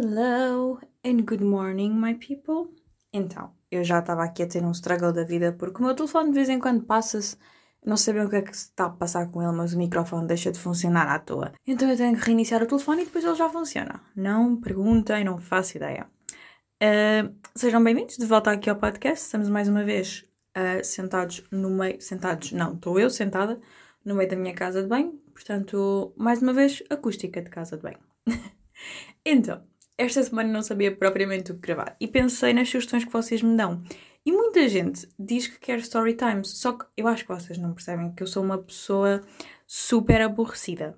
Hello and good morning, my people. Então, eu já estava aqui a ter um struggle da vida porque o meu telefone de vez em quando passa-se. Não sei bem o que é que se está a passar com ele, mas o microfone deixa de funcionar à toa. Então eu tenho que reiniciar o telefone e depois ele já funciona. Não perguntem, não faço ideia. Uh, sejam bem-vindos de volta aqui ao podcast. Estamos mais uma vez uh, sentados no meio. Sentados, não, estou eu sentada no meio da minha casa de banho. Portanto, mais uma vez, acústica de casa de banho. então, esta semana não sabia propriamente o que gravar e pensei nas sugestões que vocês me dão. E muita gente diz que quer story times, só que eu acho que vocês não percebem que eu sou uma pessoa super aborrecida.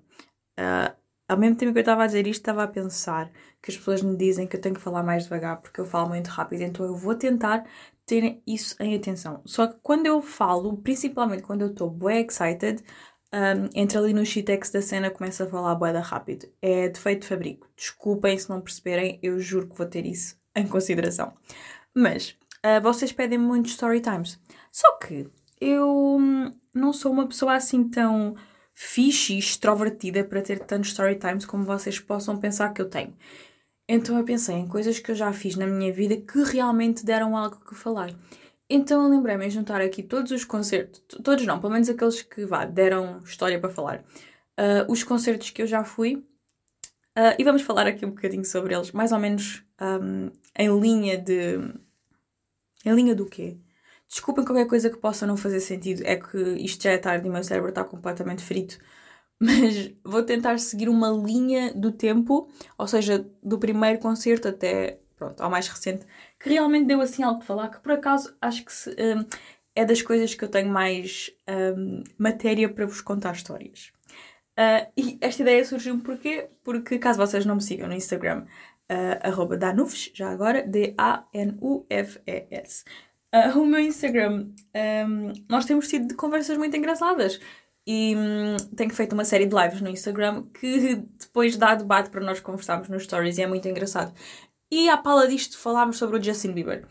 Uh, ao mesmo tempo que eu estava a dizer isto, estava a pensar que as pessoas me dizem que eu tenho que falar mais devagar porque eu falo muito rápido, então eu vou tentar ter isso em atenção. Só que quando eu falo, principalmente quando eu estou bem excited, um, entra ali no shitex da cena começa a falar boeda rápido. É defeito de fabrico. Desculpem se não perceberem, eu juro que vou ter isso em consideração. Mas uh, vocês pedem muitos story times. Só que eu hum, não sou uma pessoa assim tão fixe e extrovertida para ter tantos story times como vocês possam pensar que eu tenho. Então eu pensei em coisas que eu já fiz na minha vida que realmente deram algo que falar. Então lembrei-me de juntar aqui todos os concertos, todos não, pelo menos aqueles que vá, deram história para falar, uh, os concertos que eu já fui uh, e vamos falar aqui um bocadinho sobre eles, mais ou menos um, em linha de. Em linha do quê? Desculpem qualquer coisa que possa não fazer sentido, é que isto já é tarde e o meu cérebro está completamente frito, mas vou tentar seguir uma linha do tempo, ou seja, do primeiro concerto até pronto, ao mais recente, que realmente deu assim algo de falar, que por acaso acho que se, um, é das coisas que eu tenho mais um, matéria para vos contar histórias. Uh, e esta ideia surgiu porquê? Porque caso vocês não me sigam no Instagram, uh, arroba danufes, já agora, D-A-N-U-F-E-S. Uh, o meu Instagram, um, nós temos tido conversas muito engraçadas e hum, tenho feito uma série de lives no Instagram que depois dá debate para nós conversarmos nos stories e é muito engraçado. E à pala disto falámos sobre o Justin Bieber.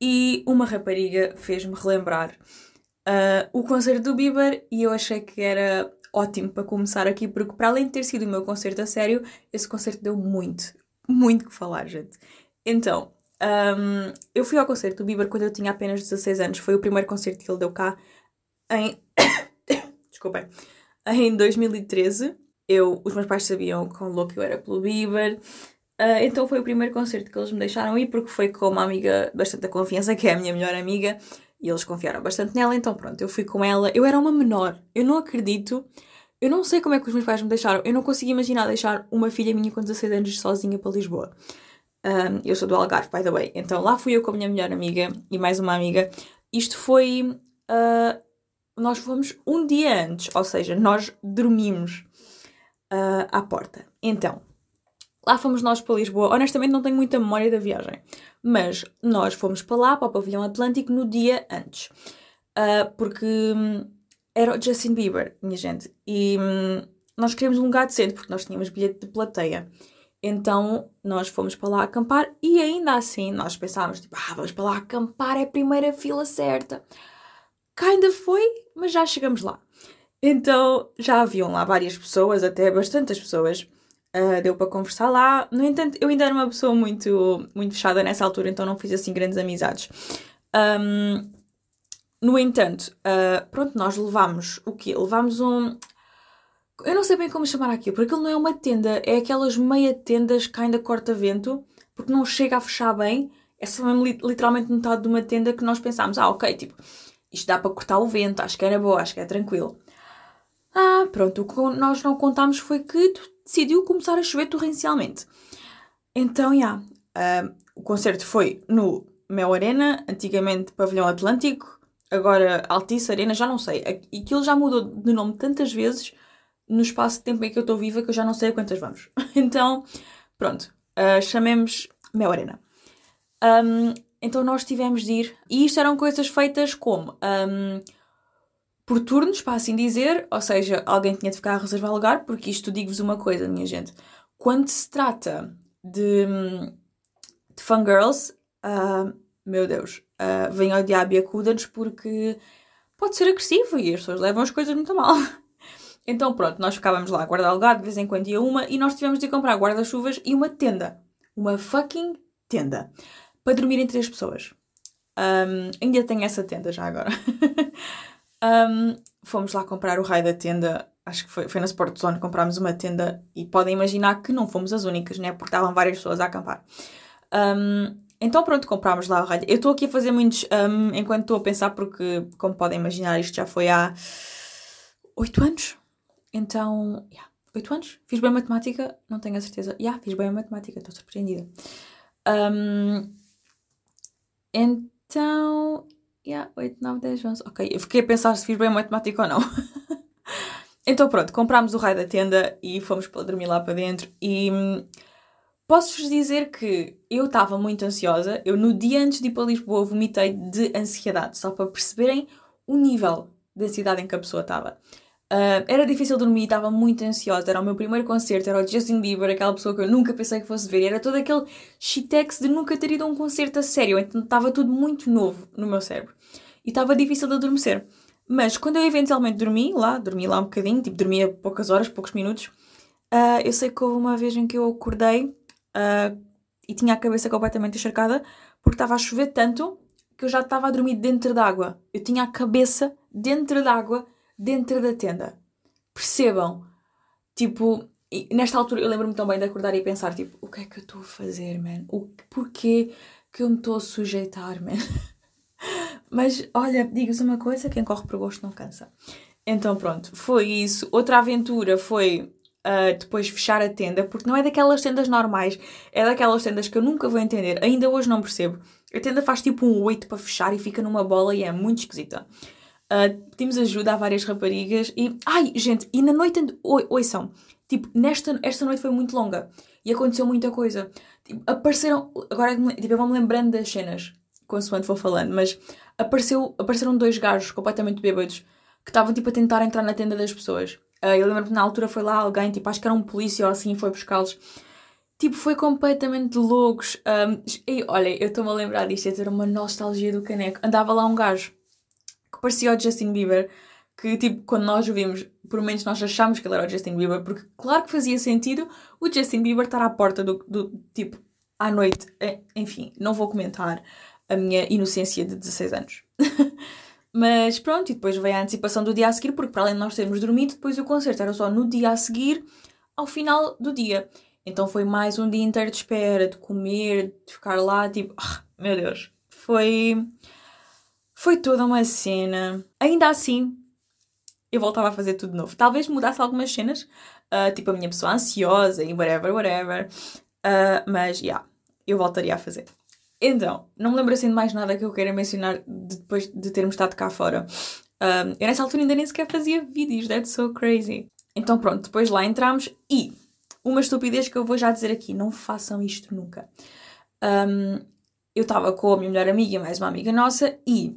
E uma rapariga fez-me relembrar uh, o concerto do Bieber e eu achei que era ótimo para começar aqui, porque para além de ter sido o meu concerto a sério, esse concerto deu muito, muito que falar, gente. Então, um, eu fui ao concerto do Bieber quando eu tinha apenas 16 anos. Foi o primeiro concerto que ele deu cá em. Desculpem. Em 2013. Eu, os meus pais sabiam quão louco eu era pelo Bieber. Uh, então foi o primeiro concerto que eles me deixaram ir, porque foi com uma amiga bastante da confiança, que é a minha melhor amiga, e eles confiaram bastante nela, então pronto, eu fui com ela. Eu era uma menor, eu não acredito, eu não sei como é que os meus pais me deixaram, eu não consigo imaginar deixar uma filha minha com 16 anos sozinha para Lisboa. Um, eu sou do Algarve, by the way, então lá fui eu com a minha melhor amiga e mais uma amiga. Isto foi. Uh, nós fomos um dia antes, ou seja, nós dormimos uh, à porta. Então, Lá fomos nós para Lisboa. Honestamente, não tenho muita memória da viagem. Mas nós fomos para lá, para o Pavilhão Atlântico, no dia antes. Uh, porque hum, era o Justin Bieber, minha gente. E hum, nós queríamos um lugar decente, porque nós tínhamos bilhete de plateia. Então nós fomos para lá acampar e ainda assim nós pensávamos, tipo, ah, vamos para lá acampar, é a primeira fila certa. Kinda foi, mas já chegamos lá. Então já haviam lá várias pessoas, até bastantes pessoas. Uh, deu para conversar lá. No entanto, eu ainda era uma pessoa muito, muito fechada nessa altura, então não fiz assim grandes amizades. Um, no entanto, uh, pronto, nós levámos o quê? Levámos um. Eu não sei bem como chamar aquilo, porque aquilo não é uma tenda, é aquelas meia tendas que ainda corta-vento, porque não chega a fechar bem. É só mesmo literalmente metade de uma tenda que nós pensámos, ah, ok, tipo, isto dá para cortar o vento, acho que era boa, acho que é tranquilo. Ah, pronto, o que nós não contámos foi que decidiu começar a chover torrencialmente. Então, já, yeah, uh, o concerto foi no Mel Arena, antigamente Pavilhão Atlântico, agora Altice Arena, já não sei. Aquilo já mudou de nome tantas vezes no espaço de tempo em que eu estou viva que eu já não sei a quantas vamos. então, pronto, uh, chamemos Mel Arena. Um, então nós tivemos de ir, e isto eram coisas feitas como um, por turnos, para assim dizer, ou seja, alguém tinha de ficar a reservar lugar, porque isto digo-vos uma coisa, minha gente. Quando se trata de, de fangirls, uh, meu Deus, uh, vem ao diabo e acuda-nos porque pode ser agressivo e as pessoas levam as coisas muito mal. Então pronto, nós ficávamos lá a guardar lugar, de vez em quando ia uma, e nós tivemos de comprar guarda-chuvas e uma tenda. uma fucking tenda para dormirem três pessoas. Um, ainda tenho essa tenda já agora. um, fomos lá comprar o raio da tenda, acho que foi, foi na Sport Zone, comprámos uma tenda e podem imaginar que não fomos as únicas, né? Porque estavam várias pessoas a acampar. Um, então pronto, comprámos lá o raio. Eu estou aqui a fazer muitos enquanto estou a pensar, porque, como podem imaginar, isto já foi há 8 anos. Então, yeah, 8 anos. Fiz bem matemática, não tenho a certeza. Yeah, fiz bem a matemática, estou surpreendida. Um, então, yeah, 8, 9, 10, 11. Ok, eu fiquei a pensar se fiz bem matemática ou não. então pronto, comprámos o raio da tenda e fomos para dormir lá para dentro. E hum, posso-vos dizer que eu estava muito ansiosa. Eu, no dia antes de ir para Lisboa, vomitei de ansiedade, só para perceberem o nível da ansiedade em que a pessoa estava. Uh, era difícil dormir, estava muito ansiosa. Era o meu primeiro concerto, era o Justin Bieber, aquela pessoa que eu nunca pensei que fosse ver. Era todo aquele shitex de nunca ter ido a um concerto a sério. Então estava tudo muito novo no meu cérebro. E estava difícil de adormecer. Mas quando eu eventualmente dormi lá, dormi lá um bocadinho, tipo, dormia poucas horas, poucos minutos, uh, eu sei que houve uma vez em que eu acordei uh, e tinha a cabeça completamente encharcada porque estava a chover tanto que eu já estava a dormir dentro d'água. Eu tinha a cabeça dentro d'água dentro da tenda. Percebam? Tipo, nesta altura eu lembro-me também de acordar e pensar, tipo, o que é que eu estou a fazer, man? O, porquê que eu me estou a sujeitar, man? Mas, olha, digo-vos uma coisa, quem corre por gosto não cansa. Então pronto, foi isso. Outra aventura foi uh, depois fechar a tenda, porque não é daquelas tendas normais, é daquelas tendas que eu nunca vou entender, ainda hoje não percebo. A tenda faz tipo um 8 para fechar e fica numa bola e é muito esquisita. Uh, pedimos ajuda a várias raparigas e. Ai, gente, e na noite. Oi, ouçam, tipo, nesta, esta noite foi muito longa e aconteceu muita coisa. Tipo, apareceram. Agora, tipo, eu vou-me lembrando das cenas, consoante vou falando, mas apareceu, apareceram dois gajos completamente bêbados que estavam, tipo, a tentar entrar na tenda das pessoas. Uh, eu lembro que na altura foi lá alguém, tipo, acho que era um polícia ou assim, foi buscá-los. Tipo, foi completamente loucos. Um, e olha, eu estou-me a lembrar disto, é uma nostalgia do caneco. Andava lá um gajo que parecia o Justin Bieber, que tipo, quando nós o vimos, por menos nós achámos que ele era o Justin Bieber, porque claro que fazia sentido o Justin Bieber estar à porta do, do tipo, à noite. É, enfim, não vou comentar a minha inocência de 16 anos. Mas pronto, e depois veio a antecipação do dia a seguir, porque para além de nós termos dormido, depois o concerto era só no dia a seguir, ao final do dia. Então foi mais um dia inteiro de espera, de comer, de ficar lá, tipo, oh, meu Deus. Foi foi toda uma cena. Ainda assim, eu voltava a fazer tudo de novo. Talvez mudasse algumas cenas, uh, tipo a minha pessoa ansiosa e whatever, whatever. Uh, mas, yeah, eu voltaria a fazer. Então, não me lembro assim de mais nada que eu queira mencionar depois de termos estado cá fora. Um, eu nessa altura ainda nem sequer fazia vídeos, that's so crazy. Então pronto, depois lá entramos e uma estupidez que eu vou já dizer aqui, não façam isto nunca. Um, eu estava com a minha melhor amiga, mais uma amiga nossa, e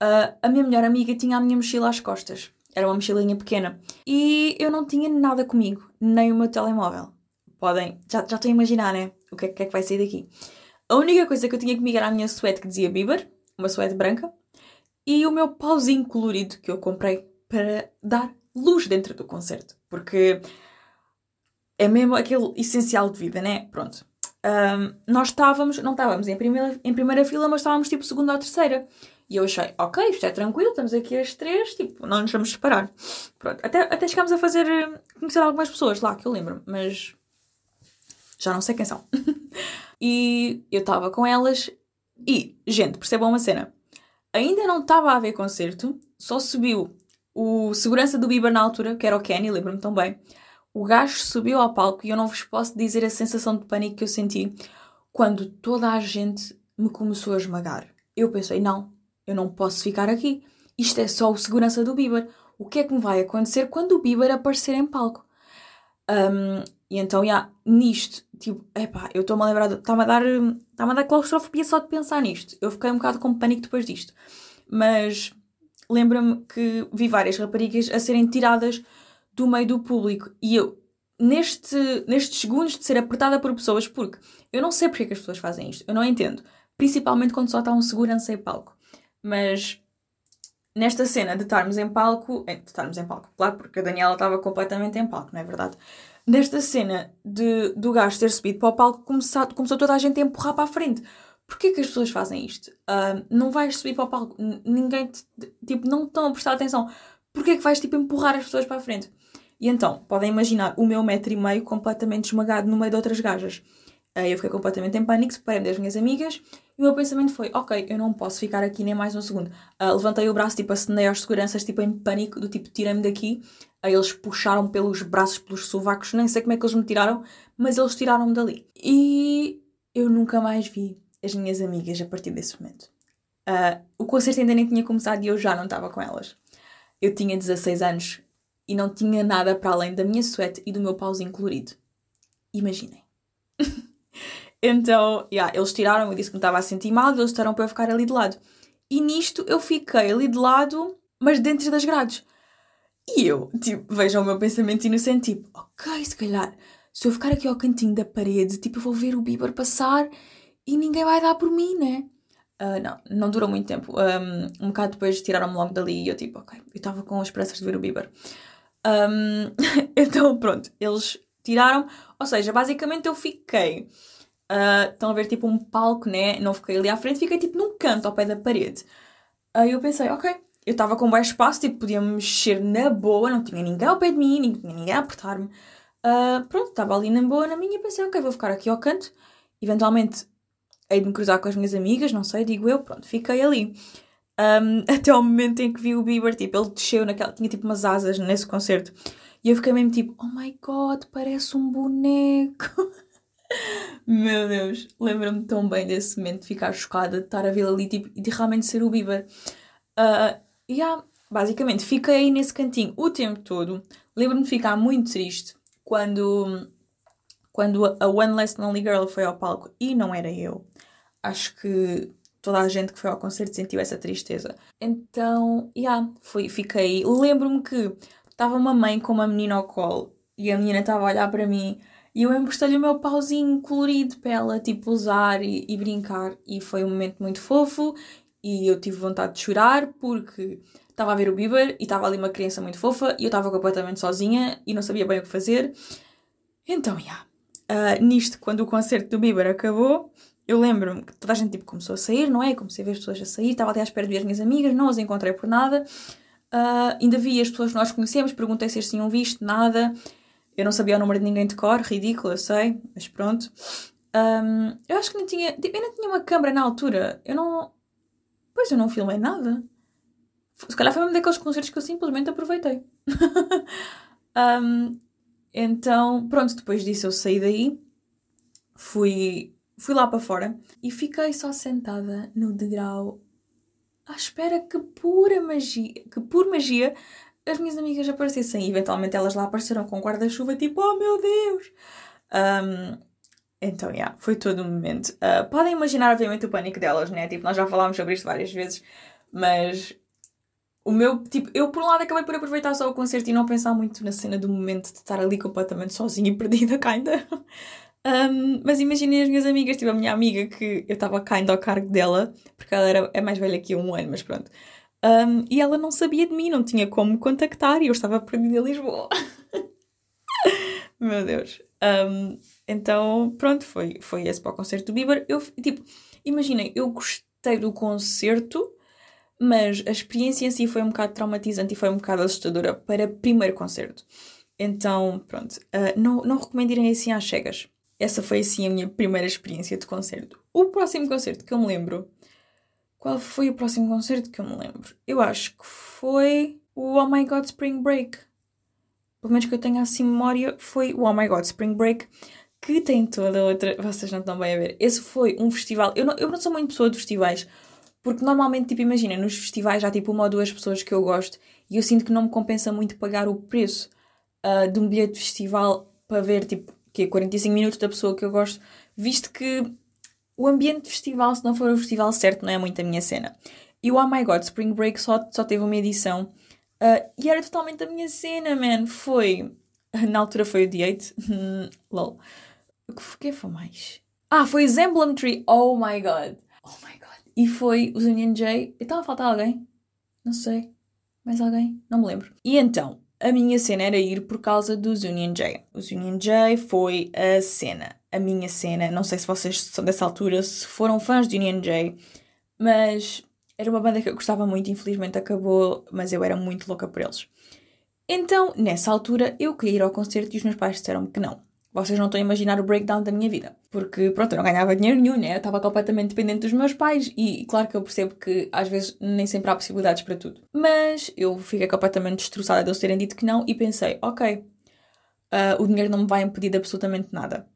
Uh, a minha melhor amiga tinha a minha mochila às costas. Era uma mochilinha pequena. E eu não tinha nada comigo, nem o meu telemóvel. Podem, já, já estão a imaginar, né? O que é, que é que vai sair daqui? A única coisa que eu tinha comigo era a minha suéte que dizia Bieber, uma suéte branca, e o meu pauzinho colorido que eu comprei para dar luz dentro do concerto. Porque é mesmo aquele essencial de vida, né? Pronto. Um, nós estávamos, não estávamos em primeira, em primeira fila, mas estávamos tipo segunda ou terceira. E eu achei, ok, isto é tranquilo, estamos aqui as três, tipo, não nos vamos separar. Pronto, até, até chegámos a fazer, eh, conhecer algumas pessoas lá, que eu lembro, mas já não sei quem são. e eu estava com elas e, gente, percebam uma cena. Ainda não estava a haver concerto, só subiu o segurança do Bieber na altura, que era o Kenny, lembro-me tão bem. O gajo subiu ao palco e eu não vos posso dizer a sensação de pânico que eu senti quando toda a gente me começou a esmagar. Eu pensei, não, eu não posso ficar aqui. Isto é só o segurança do Bieber. O que é que me vai acontecer quando o Bieber aparecer em palco? Um, e então, yeah, nisto, tipo, epá, eu estou-me a lembrar, está-me a dar, está-me a dar claustrofobia só de pensar nisto. Eu fiquei um bocado com pânico depois disto. Mas lembro-me que vi várias raparigas a serem tiradas do meio do público e eu, neste, nestes segundos de ser apertada por pessoas, porque eu não sei porque é que as pessoas fazem isto, eu não entendo. Principalmente quando só está um segurança em palco. Mas nesta cena de estarmos em palco, de estarmos em palco, claro, porque a Daniela estava completamente em palco, não é verdade? Nesta cena de, do gajo ter subido para o palco, começou, começou toda a gente a empurrar para a frente. Porquê que as pessoas fazem isto? Uh, não vais subir para o palco, ninguém, te, tipo, não estão a prestar atenção. Porquê que vais, tipo, empurrar as pessoas para a frente? E então, podem imaginar o meu metro e meio completamente esmagado no meio de outras gajas. Uh, eu fiquei completamente em pânico, separei-me das minhas amigas e o meu pensamento foi: ok, eu não posso ficar aqui nem mais um segundo. Uh, levantei o braço, tipo, acenei aos seguranças, tipo, em pânico, do tipo, tirei-me daqui. Aí eles puxaram pelos braços, pelos sovacos, nem sei como é que eles me tiraram, mas eles tiraram-me dali. E eu nunca mais vi as minhas amigas a partir desse momento. Uh, o concerto ainda nem tinha começado e eu já não estava com elas. Eu tinha 16 anos e não tinha nada para além da minha suéte e do meu pauzinho colorido. Imaginem. então, yeah, eles tiraram, eu disse que me estava a sentir mal, eles disseram para eu ficar ali de lado. E nisto eu fiquei ali de lado, mas dentro das grades. E eu, tipo, vejam o meu pensamento inocente, tipo, ok, se calhar, se eu ficar aqui ao cantinho da parede, tipo, eu vou ver o Bieber passar e ninguém vai dar por mim, né? Uh, não, não durou muito tempo. Um, um bocado depois tiraram-me logo dali e eu, tipo, ok, eu estava com as esperanças de ver o Bieber. Um, então, pronto, eles tiraram, ou seja, basicamente eu fiquei. Uh, estão a ver tipo um palco, né? Não fiquei ali à frente, fiquei tipo num canto ao pé da parede. Aí eu pensei, ok, eu estava com baixo espaço, tipo, podia mexer na boa, não tinha ninguém ao pé de mim, não tinha ninguém a apertar-me. Uh, pronto, estava ali na boa na minha e pensei, ok, vou ficar aqui ao canto. Eventualmente hei de me cruzar com as minhas amigas, não sei, digo eu, pronto, fiquei ali. Um, até ao momento em que vi o Bieber, tipo, ele desceu naquela, tinha tipo umas asas nesse concerto. E eu fiquei mesmo tipo, oh my god, parece um boneco. Meu Deus, lembro-me tão bem desse momento de ficar chocada, de estar a vê-lo ali tipo, e de realmente ser o Bieber. Uh, e yeah, basicamente fiquei aí nesse cantinho o tempo todo. Lembro-me de ficar muito triste quando, quando a One Less Lonely Girl foi ao palco e não era eu. Acho que toda a gente que foi ao concerto sentiu essa tristeza. Então, yeah, fui, fiquei. Lembro-me que estava uma mãe com uma menina ao colo e a menina estava a olhar para mim e eu emprestei-lhe o meu pauzinho colorido para ela, tipo, usar e, e brincar. E foi um momento muito fofo e eu tive vontade de chorar porque estava a ver o Bieber e estava ali uma criança muito fofa e eu estava completamente sozinha e não sabia bem o que fazer. Então, já. Yeah. Uh, nisto, quando o concerto do Bieber acabou, eu lembro-me que toda a gente tipo, começou a sair, não é? Comecei a ver as pessoas a sair, estava até à espera de ver as minhas amigas, não as encontrei por nada. Uh, ainda vi as pessoas que nós conhecemos, perguntei se eles tinham visto, nada. Eu não sabia o número de ninguém de cor, ridículo, eu sei, mas pronto. Um, eu acho que não tinha. Tipo, eu não tinha uma câmera na altura. Eu não. Pois eu não filmei nada. Se calhar foi um daqueles concertos que eu simplesmente aproveitei. um, então, pronto, depois disso eu saí daí, fui fui lá para fora e fiquei só sentada no degrau à espera que pura magia, que por magia as minhas amigas aparecessem. E eventualmente elas lá apareceram com guarda-chuva, tipo, oh meu Deus! Um, então, yeah, foi todo um momento. Uh, podem imaginar, obviamente, o pânico delas, né? Tipo, nós já falámos sobre isto várias vezes, mas o meu, tipo, eu por um lado acabei por aproveitar só o concerto e não pensar muito na cena do momento de estar ali completamente sozinha e perdida, ainda. Um, mas imaginem as minhas amigas, tipo a minha amiga que eu estava caindo ao cargo dela, porque ela era, é mais velha que eu um ano, mas pronto. Um, e ela não sabia de mim, não tinha como contactar e eu estava perdida em Lisboa. Meu Deus. Um, então, pronto, foi, foi esse para o concerto do Bieber. Eu, tipo, imaginem, eu gostei do concerto, mas a experiência em si foi um bocado traumatizante e foi um bocado assustadora para primeiro concerto. Então, pronto, uh, não, não recomendo irem assim às cegas. Essa foi assim a minha primeira experiência de concerto. O próximo concerto que eu me lembro. Qual foi o próximo concerto que eu me lembro? Eu acho que foi o Oh My God Spring Break. Pelo menos que eu tenha assim memória, foi o Oh My God Spring Break, que tem toda outra. Vocês não estão bem a ver. Esse foi um festival. Eu não, eu não sou muito pessoa de festivais, porque normalmente, tipo, imagina, nos festivais há tipo uma ou duas pessoas que eu gosto e eu sinto que não me compensa muito pagar o preço uh, de um bilhete de festival para ver, tipo, que é 45 minutos da pessoa que eu gosto, visto que o ambiente de festival, se não for o festival certo, não é muito a minha cena. E o Oh My God, Spring Break só, só teve uma edição uh, e era totalmente a minha cena, man. Foi. Na altura foi o D8. Lol. O que foi mais? Ah, foi o Emblem Tree. Oh my god. Oh my god. E foi os Union J. Estava a faltar alguém? Não sei. Mais alguém? Não me lembro. E então, a minha cena era ir por causa dos Union J. Os Union J foi a cena, a minha cena. Não sei se vocês são dessa altura, se foram fãs de Union J, mas era uma banda que eu gostava muito, infelizmente acabou, mas eu era muito louca por eles. Então, nessa altura, eu queria ir ao concerto e os meus pais disseram-me que não. Vocês não estão a imaginar o breakdown da minha vida. Porque, pronto, eu não ganhava dinheiro nenhum, né? Eu estava completamente dependente dos meus pais e, claro que eu percebo que às vezes nem sempre há possibilidades para tudo. Mas eu fiquei completamente destroçada de eles terem dito que não e pensei, ok, uh, o dinheiro não me vai impedir de absolutamente nada.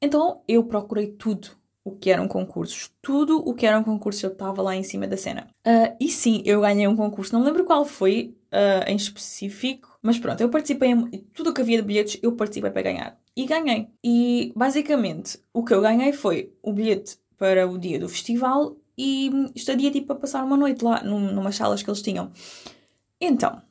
Então eu procurei tudo o que eram concursos. Tudo o que eram concursos eu estava lá em cima da cena. Uh, e sim, eu ganhei um concurso, não lembro qual foi uh, em específico, mas pronto, eu participei em tudo o que havia de bilhetes, eu participei para ganhar. E ganhei. E basicamente o que eu ganhei foi o bilhete para o dia do festival e estadia tipo a passar uma noite lá num, numas salas que eles tinham. Então,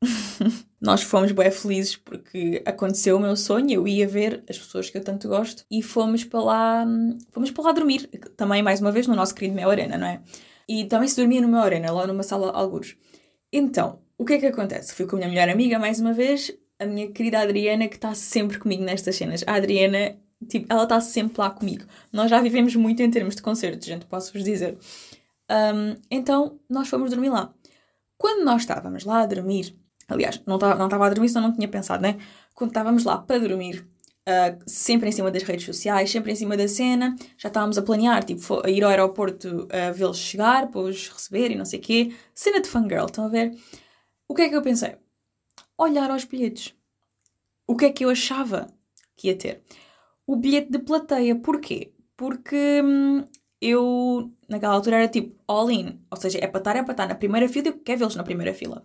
nós fomos bem felizes porque aconteceu o meu sonho, eu ia ver as pessoas que eu tanto gosto e fomos para lá, fomos para lá dormir, também mais uma vez no nosso querido Mel Arena, não é? E também se dormia no Mel Arena, lá numa sala algures. Então, o que é que acontece? Fui com a minha melhor amiga mais uma vez, a minha querida Adriana, que está sempre comigo nestas cenas. A Adriana, tipo, ela está sempre lá comigo. Nós já vivemos muito em termos de concertos, gente, posso-vos dizer. Um, então, nós fomos dormir lá. Quando nós estávamos lá a dormir, aliás, não estava a dormir, senão não tinha pensado, né? Quando estávamos lá para dormir, uh, sempre em cima das redes sociais, sempre em cima da cena, já estávamos a planear, tipo, a ir ao aeroporto a vê-los chegar, para os receber e não sei o quê. Cena de fangirl, estão a ver? O que é que eu pensei? Olhar aos bilhetes. O que é que eu achava que ia ter? O bilhete de plateia. Porquê? Porque hum, eu, naquela altura, era tipo all in. Ou seja, é para estar, é para estar na primeira fila eu quero vê-los na primeira fila.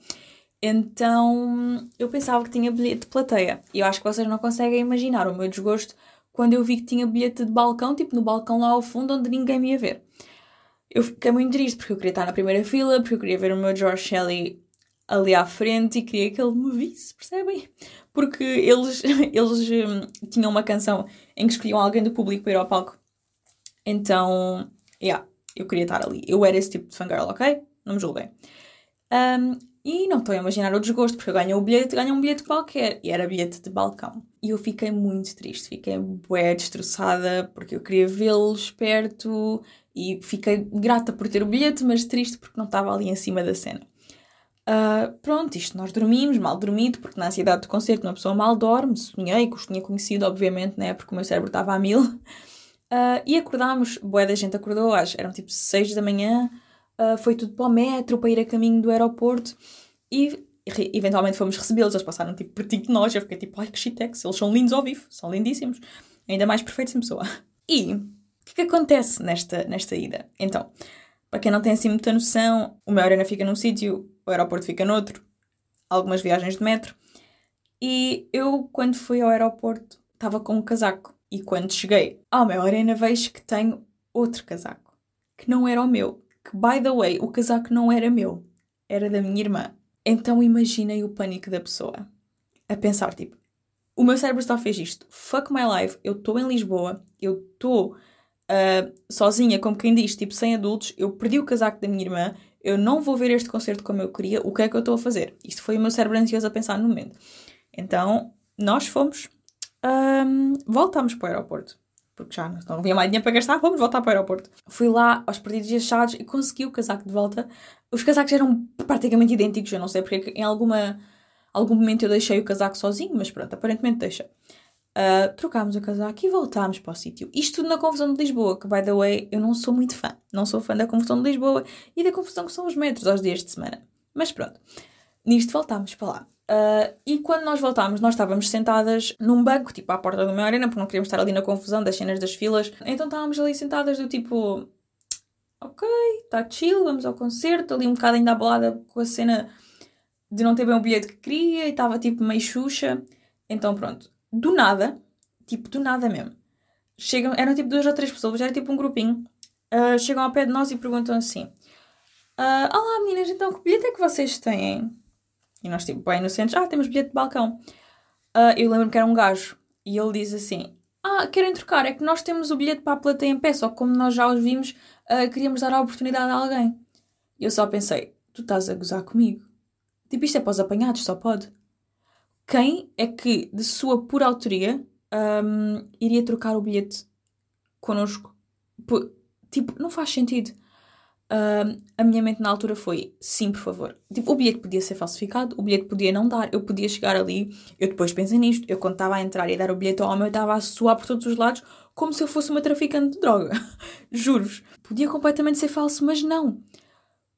Então eu pensava que tinha bilhete de plateia. E eu acho que vocês não conseguem imaginar o meu desgosto quando eu vi que tinha bilhete de balcão, tipo no balcão lá ao fundo, onde ninguém me ia ver. Eu fiquei muito triste porque eu queria estar na primeira fila, porque eu queria ver o meu George Shelley ali à frente e queria que ele me visse, percebem? Porque eles, eles hum, tinham uma canção em que escolhiam alguém do público para ir ao palco. Então, yeah, eu queria estar ali. Eu era esse tipo de fangirl, ok? Não me julguem. Um, e não estou a imaginar o desgosto, porque eu ganho o bilhete, ganho um bilhete qualquer. E era bilhete de balcão. E eu fiquei muito triste, fiquei bué destroçada, porque eu queria vê-los perto e fiquei grata por ter o bilhete, mas triste porque não estava ali em cima da cena. Uh, pronto, isto nós dormimos, mal dormido, porque na ansiedade do concerto uma pessoa mal dorme, sonhei, que os tinha conhecido, obviamente, né, porque o meu cérebro estava a mil. Uh, e acordámos, boa da gente acordou, às, eram tipo 6 da manhã, uh, foi tudo para o metro, para ir a caminho do aeroporto, e eventualmente fomos recebê-los, eles passaram tipo pertinho de nós, eu fiquei tipo, ai que chitex, eles são lindos ao vivo, são lindíssimos, ainda mais perfeitos em pessoa. E o que que acontece nesta, nesta ida? Então, para quem não tem assim muita noção, o meu arena fica num sítio, o aeroporto fica noutro, algumas viagens de metro. E eu, quando fui ao aeroporto, estava com um casaco. E quando cheguei ao meu arena, vejo que tenho outro casaco, que não era o meu. Que, by the way, o casaco não era meu, era da minha irmã. Então imaginei o pânico da pessoa. A pensar, tipo, o meu cérebro só fez isto. Fuck my life, eu estou em Lisboa, eu estou uh, sozinha, como quem diz, tipo, sem adultos, eu perdi o casaco da minha irmã, eu não vou ver este concerto como eu queria, o que é que eu estou a fazer? Isto foi o meu cérebro ansioso a pensar no momento. Então, nós fomos, um, voltámos para o aeroporto. Porque já não havia mais dinheiro para gastar, vamos voltar para o aeroporto. Fui lá aos perdidos e achados e consegui o casaco de volta. Os casacos eram praticamente idênticos, eu não sei porque em alguma, algum momento eu deixei o casaco sozinho, mas pronto, aparentemente deixa. Uh, trocámos o casaco e voltámos para o sítio. Isto tudo na Confusão de Lisboa, que, by the way, eu não sou muito fã. Não sou fã da Confusão de Lisboa e da confusão que são os metros aos dias de semana. Mas pronto, nisto voltámos para lá. Uh, e quando nós voltámos, nós estávamos sentadas num banco, tipo à porta do meu arena, porque não queríamos estar ali na confusão das cenas das filas. Então estávamos ali sentadas do tipo, ok, está chill, vamos ao concerto, ali um bocado ainda abalada com a cena de não ter bem o bilhete que queria e estava tipo meio xuxa. Então pronto, do nada, tipo, do nada mesmo, chegam, eram tipo duas ou três pessoas, era tipo um grupinho, uh, chegam ao pé de nós e perguntam assim: uh, Olá meninas, então que bilhete é que vocês têm? E nós, tipo, bem inocentes, ah, temos bilhete de balcão. Uh, eu lembro que era um gajo e ele diz assim: Ah, querem trocar? É que nós temos o bilhete para a plateia em pé, só que como nós já os vimos, uh, queríamos dar a oportunidade a alguém. E eu só pensei: Tu estás a gozar comigo? Tipo, isto é para os apanhados, só pode. quem é que, de sua pura autoria, um, iria trocar o bilhete connosco? P tipo, não faz sentido. Uh, a minha mente na altura foi sim, por favor. Tipo, o bilhete podia ser falsificado, o bilhete podia não dar, eu podia chegar ali. Eu depois pensei nisto, eu quando estava a entrar e dar o bilhete ao homem, eu estava a suar por todos os lados como se eu fosse uma traficante de droga. Juros. Podia completamente ser falso, mas não.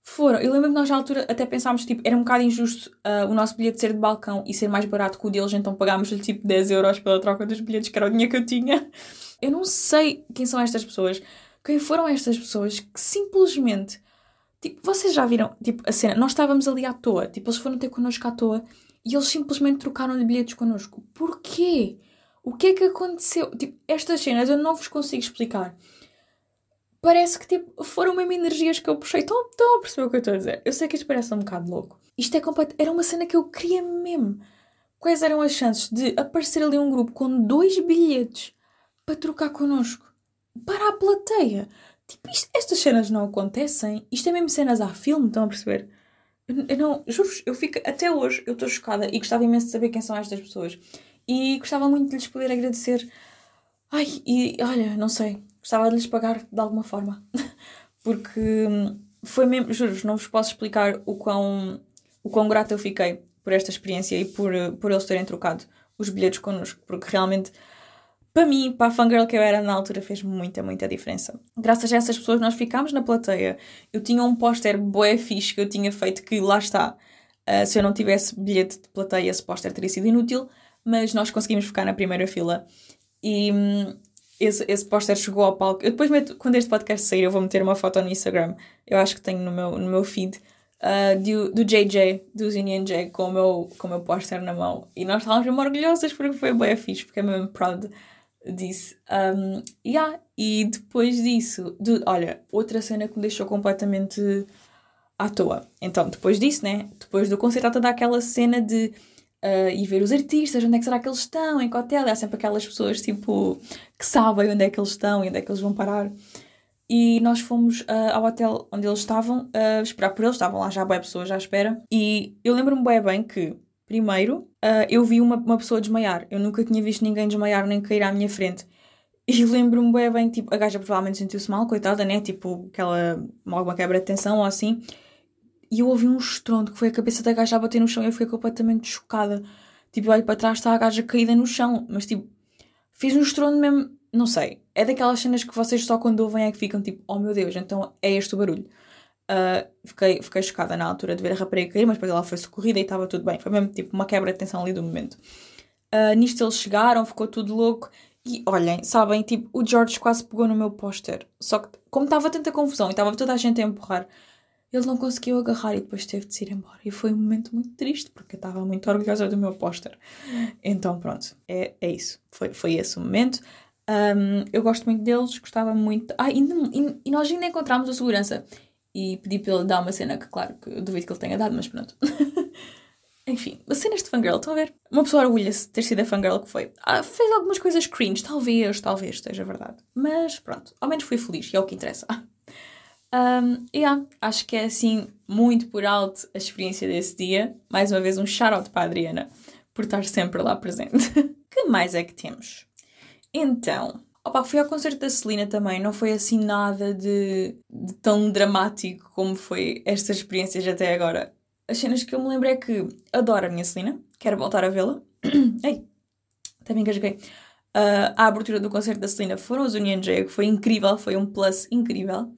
Foram. Eu lembro que nós na altura até pensámos tipo, era um bocado injusto uh, o nosso bilhete ser de balcão e ser mais barato que o deles, então pagámos-lhe tipo 10 euros pela troca dos bilhetes, que era o dinheiro que eu tinha. Eu não sei quem são estas pessoas quem foram estas pessoas que simplesmente. Tipo, vocês já viram, tipo, a cena? Nós estávamos ali à toa, tipo, eles foram ter connosco à toa e eles simplesmente trocaram de bilhetes connosco. Porquê? O que é que aconteceu? Tipo, estas cenas eu não vos consigo explicar. Parece que, tipo, foram mesmo energias que eu puxei. Estão, estão a perceber o que eu estou a dizer? Eu sei que isto parece um bocado louco. Isto é completo. Era uma cena que eu queria mesmo. Quais eram as chances de aparecer ali um grupo com dois bilhetes para trocar connosco? Para a plateia. Tipo, isto, estas cenas não acontecem. Isto é mesmo cenas a filme, estão a perceber? Eu, eu não, juro eu fico, até hoje, eu estou chocada e gostava imenso de saber quem são estas pessoas. E gostava muito de lhes poder agradecer. Ai, e olha, não sei, gostava de lhes pagar de alguma forma. Porque hum, foi mesmo, juro não vos posso explicar o quão, o quão grata eu fiquei por esta experiência e por, por eles terem trocado os bilhetes connosco, porque realmente para mim, para a fangirl que eu era na altura, fez muita, muita diferença. Graças a essas pessoas, nós ficámos na plateia. Eu tinha um póster bué fixe que eu tinha feito, que lá está. Uh, se eu não tivesse bilhete de plateia, esse póster teria sido inútil, mas nós conseguimos ficar na primeira fila. E hum, esse, esse póster chegou ao palco. Eu depois, meto, quando este podcast sair, eu vou meter uma foto no Instagram. Eu acho que tenho no meu, no meu feed. Uh, do, do JJ, do Union J, com o meu, com o meu póster na mão. E nós estávamos mesmo orgulhosas porque foi bem fixe, fiquei mesmo proud disse. Um, yeah. E depois disso, de, olha, outra cena que me deixou completamente à toa. Então, depois disso, né? Depois do concerto, há toda aquela cena de uh, ir ver os artistas, onde é que será que eles estão, em que hotel. Há sempre aquelas pessoas, tipo, que sabem onde é que eles estão e onde é que eles vão parar. E nós fomos uh, ao hotel onde eles estavam, uh, esperar por eles, estavam lá já boas pessoas à espera. E eu lembro-me bem bem que Primeiro, uh, eu vi uma, uma pessoa desmaiar. Eu nunca tinha visto ninguém desmaiar nem cair à minha frente. E lembro-me bem, bem, tipo, a gaja provavelmente sentiu-se mal, coitada, né? Tipo, aquela, alguma quebra de tensão ou assim. E eu ouvi um estrondo que foi a cabeça da gaja a bater no chão e eu fiquei completamente chocada. Tipo, eu olho para trás, está a gaja caída no chão. Mas, tipo, fiz um estrondo mesmo, não sei. É daquelas cenas que vocês só quando ouvem é que ficam tipo, oh meu Deus, então é este o barulho. Uh, fiquei, fiquei chocada na altura de ver a rapariga cair, mas depois ela foi socorrida e estava tudo bem. Foi mesmo tipo uma quebra de tensão ali do momento. Uh, nisto eles chegaram, ficou tudo louco. E olhem, sabem, tipo, o George quase pegou no meu póster. Só que, como estava tanta confusão e estava toda a gente a empurrar, ele não conseguiu agarrar e depois teve de se ir embora. E foi um momento muito triste, porque eu estava muito orgulhosa do meu póster. Então, pronto, é, é isso. Foi, foi esse o momento. Um, eu gosto muito deles, gostava muito. Ah, e, e, e nós ainda encontramos a segurança e pedi para ele dar uma cena que, claro, que eu duvido que ele tenha dado, mas pronto. Enfim, cenas de fangirl, estão a ver? Uma pessoa orgulha-se de ter sido a fangirl que foi. Ah, fez algumas coisas cringe, talvez, talvez esteja verdade. Mas pronto, ao menos fui feliz e é o que interessa. Um, yeah, acho que é assim, muito por alto a experiência desse dia. Mais uma vez, um shout-out para a Adriana por estar sempre lá presente. que mais é que temos? Então, Opa, fui ao concerto da Celina também, não foi assim nada de, de, tão dramático como foi estas experiências até agora. As cenas que eu me lembro é que adoro a minha Celina, quero voltar a vê-la. Ei, também engasguei. Uh, a abertura do concerto da Celina foram os Union J, que foi incrível, foi um plus incrível.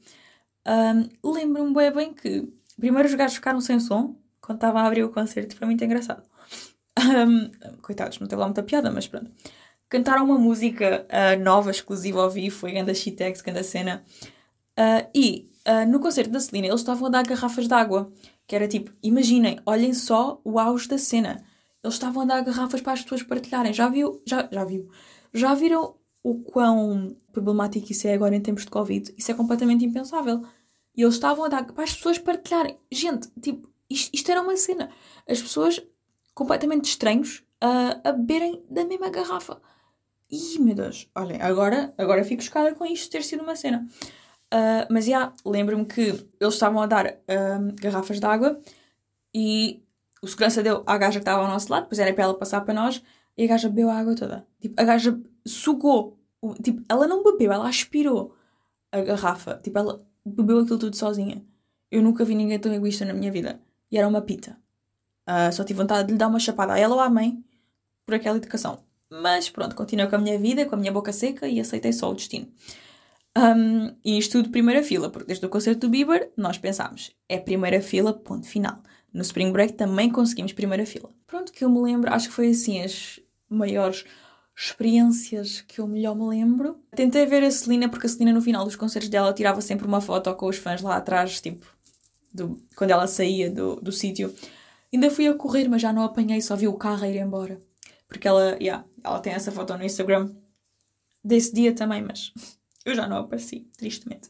Um, Lembro-me bem, bem que primeiro os gajos ficaram sem som quando estava a abrir o concerto, foi muito engraçado. Um, coitados, não teve lá muita piada, mas pronto cantaram uma música uh, nova, exclusiva ao vivo, foi grande Shitex, grande cena. Uh, e uh, no concerto da Celina eles estavam a dar garrafas de água, que era tipo, imaginem, olhem só o auge da cena. Eles estavam a dar garrafas para as pessoas partilharem. Já viu? Já, já viu? Já viram o quão problemático isso é agora em tempos de Covid? Isso é completamente impensável. E eles estavam a dar para as pessoas partilharem. Gente, tipo, isto, isto era uma cena. As pessoas completamente estranhos a beberem da mesma garrafa. Ih, meu Deus, olhem, agora, agora fico chocada com isto ter sido uma cena. Uh, mas já, yeah, lembro-me que eles estavam a dar uh, garrafas de água e o segurança deu à gaja que estava ao nosso lado, depois era para ela passar para nós, e a gaja bebeu a água toda. Tipo, a gaja sugou. Tipo, ela não bebeu, ela aspirou a garrafa. Tipo, ela bebeu aquilo tudo sozinha. Eu nunca vi ninguém tão egoísta na minha vida. E era uma pita. Uh, só tive vontade de lhe dar uma chapada a ela ou à mãe por aquela educação. Mas pronto, continuei com a minha vida, com a minha boca seca e aceitei só o destino. Um, e isto tudo primeira fila, porque desde o concerto do Bieber nós pensámos, é primeira fila, ponto final. No Spring Break também conseguimos primeira fila. Pronto, que eu me lembro, acho que foi assim as maiores experiências que eu melhor me lembro. Tentei ver a Celina, porque a Celina no final dos concertos dela tirava sempre uma foto com os fãs lá atrás, tipo, do, quando ela saía do, do sítio. Ainda fui a correr, mas já não apanhei, só vi o carro a ir embora. Porque ela, yeah, ela tem essa foto no Instagram desse dia também, mas eu já não apareci, tristemente.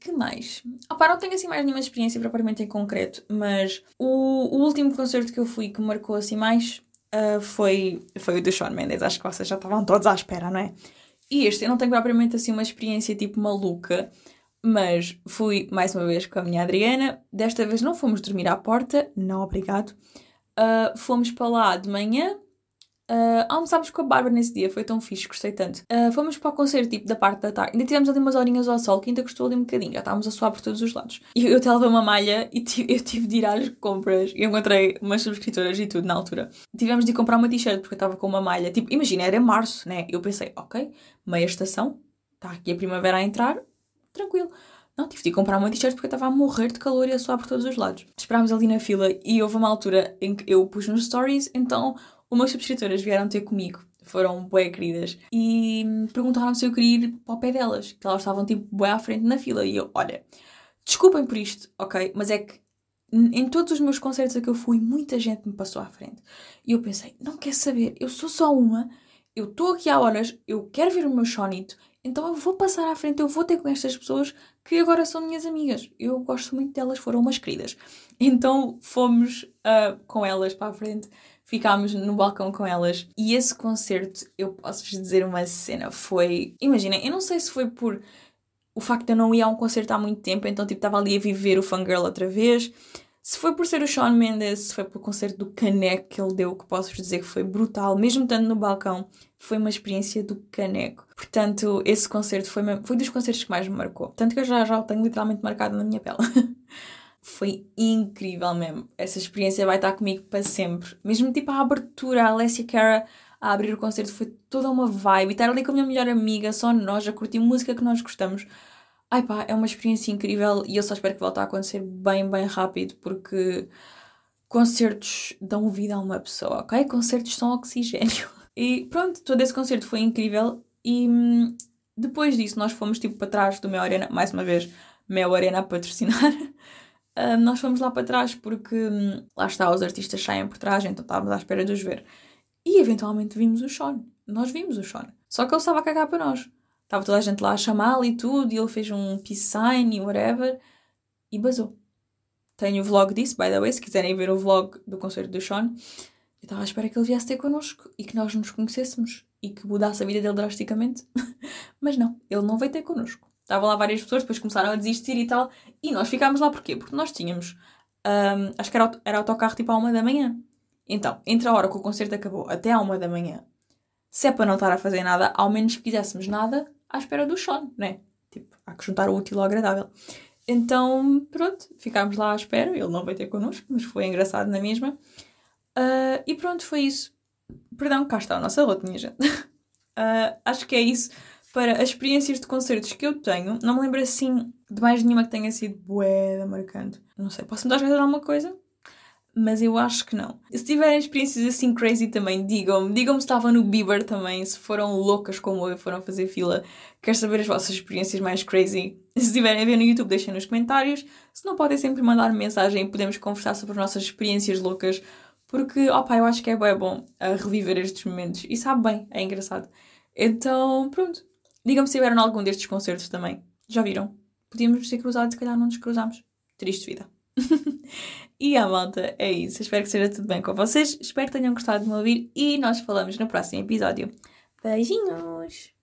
que mais? Opa, não tenho assim mais nenhuma experiência propriamente em concreto, mas o, o último concerto que eu fui que marcou assim mais uh, foi, foi o do Shawn Mendes. Acho que vocês já estavam todos à espera, não é? E este, eu não tenho propriamente assim uma experiência tipo maluca, mas fui mais uma vez com a minha Adriana. Desta vez não fomos dormir à porta, não obrigado. Uh, fomos para lá de manhã Uh, almoçámos com a Bárbara nesse dia, foi tão fixe, gostei tanto. Uh, fomos para o concerto tipo da parte da tarde, ainda tivemos ali umas horinhas ao sol que ainda gostou ali um bocadinho, já estávamos a suar por todos os lados. E eu até levei uma malha e eu tive de ir às compras e encontrei umas subscritoras e tudo na altura. Tivemos de ir comprar uma t-shirt porque eu estava com uma malha, tipo, imagina, era março, né? Eu pensei, ok, meia estação, está aqui a primavera a entrar, tranquilo. Não, tive de ir comprar uma t-shirt porque eu estava a morrer de calor e a suar por todos os lados. Esperámos ali na fila e houve uma altura em que eu pus nos stories, então umas subscritoras vieram ter comigo, foram bué queridas, e perguntaram se eu queria ir para o pé delas, que elas estavam tipo bué à frente na fila, e eu, olha, desculpem por isto, ok, mas é que em todos os meus concertos a que eu fui, muita gente me passou à frente. E eu pensei, não quer saber, eu sou só uma, eu estou aqui há horas, eu quero ver o meu shonito, então eu vou passar à frente, eu vou ter com estas pessoas que agora são minhas amigas. Eu gosto muito delas, foram umas queridas. Então fomos uh, com elas para a frente ficámos no balcão com elas. E esse concerto, eu posso-vos dizer uma cena, foi. Imaginem, eu não sei se foi por o facto de eu não ir a um concerto há muito tempo, então tipo estava ali a viver o fangirl outra vez. Se foi por ser o Shawn Mendes, se foi pelo concerto do Caneco que ele deu, que posso-vos dizer que foi brutal, mesmo estando no balcão, foi uma experiência do Caneco. Portanto, esse concerto foi, foi dos concertos que mais me marcou. Tanto que eu já, já o tenho literalmente marcado na minha pele. foi incrível mesmo. Essa experiência vai estar comigo para sempre. Mesmo tipo a abertura, a Alessia Cara a abrir o concerto foi toda uma vibe. E estar ali com a minha melhor amiga, só nós, a curtir música que nós gostamos. Ai pá, é uma experiência incrível e eu só espero que volte a acontecer bem, bem rápido porque concertos dão vida a uma pessoa, ok? Concertos são oxigênio. E pronto, todo esse concerto foi incrível e hum, depois disso nós fomos tipo para trás do Mel Arena, mais uma vez, Mel Arena a patrocinar. Uh, nós fomos lá para trás porque hum, lá está, os artistas saem por trás, então estávamos à espera de os ver. E eventualmente vimos o Sean. Nós vimos o Sean. Só que ele estava a cagar para nós. Estava toda a gente lá a chamá-lo e tudo, e ele fez um peace sign e whatever, e basou. Tenho o vlog disso, by the way, se quiserem ver o vlog do concerto do Sean. Eu estava à espera que ele viesse ter connosco e que nós nos conhecêssemos e que mudasse a vida dele drasticamente. Mas não, ele não veio ter connosco. Estavam lá várias pessoas, depois começaram a desistir e tal. E nós ficámos lá porquê? Porque nós tínhamos. Um, acho que era, era autocarro tipo à uma da manhã. Então, entre a hora que o concerto acabou até à uma da manhã, se é para não estar a fazer nada, ao menos que fizéssemos nada à espera do sono, né? Tipo, há que juntar o útil ao agradável. Então, pronto, ficámos lá à espera. Ele não veio ter connosco, mas foi engraçado na mesma. Uh, e pronto, foi isso. Perdão, cá está a nossa rota, minha gente. Uh, acho que é isso para as experiências de concertos que eu tenho, não me lembro assim de mais nenhuma que tenha sido bué marcante. Não sei, posso-me dar a alguma coisa? Mas eu acho que não. Se tiverem experiências assim crazy também, digam-me. Digam-me se estavam no Bieber também, se foram loucas como eu, foram fazer fila. Quero saber as vossas experiências mais crazy. Se estiverem a ver no YouTube, deixem nos comentários. Se não, podem sempre mandar mensagem e podemos conversar sobre as nossas experiências loucas. Porque, opá, eu acho que é bem bom a reviver estes momentos. E sabe bem, é engraçado. Então, pronto. Digam-me se tiveram algum destes concertos também. Já viram? Podíamos nos ter cruzado, se calhar não nos cruzámos. Triste vida. e a malta, é isso. Espero que seja tudo bem com vocês. Espero que tenham gostado de me ouvir e nós falamos no próximo episódio. Beijinhos!